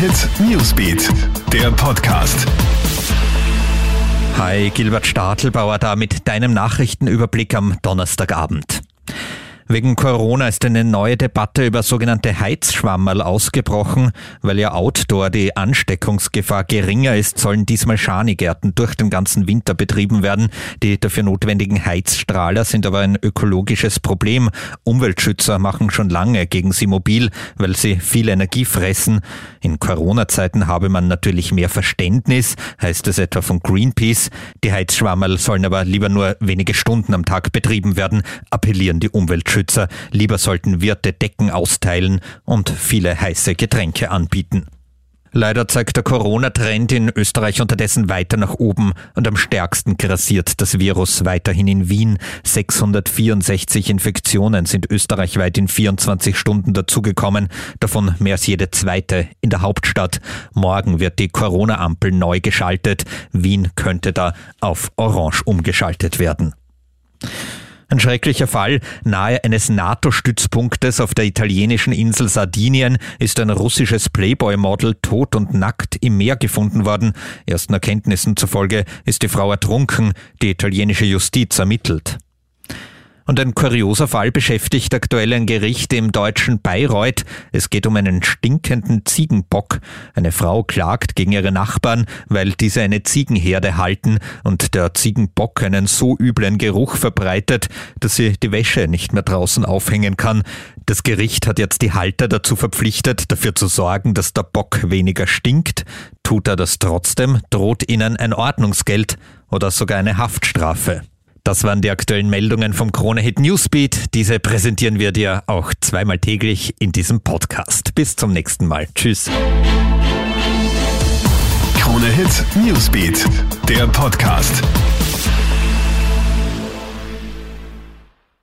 Hit Newsbeat, der Podcast. Hi, Gilbert Stadelbauer da mit deinem Nachrichtenüberblick am Donnerstagabend. Wegen Corona ist eine neue Debatte über sogenannte Heizschwammerl ausgebrochen. Weil ja outdoor die Ansteckungsgefahr geringer ist, sollen diesmal Schanigärten durch den ganzen Winter betrieben werden. Die dafür notwendigen Heizstrahler sind aber ein ökologisches Problem. Umweltschützer machen schon lange gegen sie mobil, weil sie viel Energie fressen. In Corona-Zeiten habe man natürlich mehr Verständnis, heißt es etwa von Greenpeace. Die Heizschwammerl sollen aber lieber nur wenige Stunden am Tag betrieben werden, appellieren die Umweltschützer. Umweltschützer. Lieber sollten Wirte Decken austeilen und viele heiße Getränke anbieten. Leider zeigt der Corona-Trend in Österreich unterdessen weiter nach oben und am stärksten grassiert das Virus weiterhin in Wien. 664 Infektionen sind österreichweit in 24 Stunden dazugekommen, davon mehr als jede zweite in der Hauptstadt. Morgen wird die Corona-Ampel neu geschaltet. Wien könnte da auf Orange umgeschaltet werden. Ein schrecklicher Fall. Nahe eines NATO-Stützpunktes auf der italienischen Insel Sardinien ist ein russisches Playboy-Model tot und nackt im Meer gefunden worden. Ersten Erkenntnissen zufolge ist die Frau ertrunken. Die italienische Justiz ermittelt. Und ein kurioser Fall beschäftigt aktuell ein Gericht im deutschen Bayreuth. Es geht um einen stinkenden Ziegenbock. Eine Frau klagt gegen ihre Nachbarn, weil diese eine Ziegenherde halten und der Ziegenbock einen so üblen Geruch verbreitet, dass sie die Wäsche nicht mehr draußen aufhängen kann. Das Gericht hat jetzt die Halter dazu verpflichtet, dafür zu sorgen, dass der Bock weniger stinkt. Tut er das trotzdem, droht ihnen ein Ordnungsgeld oder sogar eine Haftstrafe. Das waren die aktuellen Meldungen vom Kronehit Newsbeat. Diese präsentieren wir dir auch zweimal täglich in diesem Podcast. Bis zum nächsten Mal. Tschüss. Kronehit Newsbeat, der Podcast.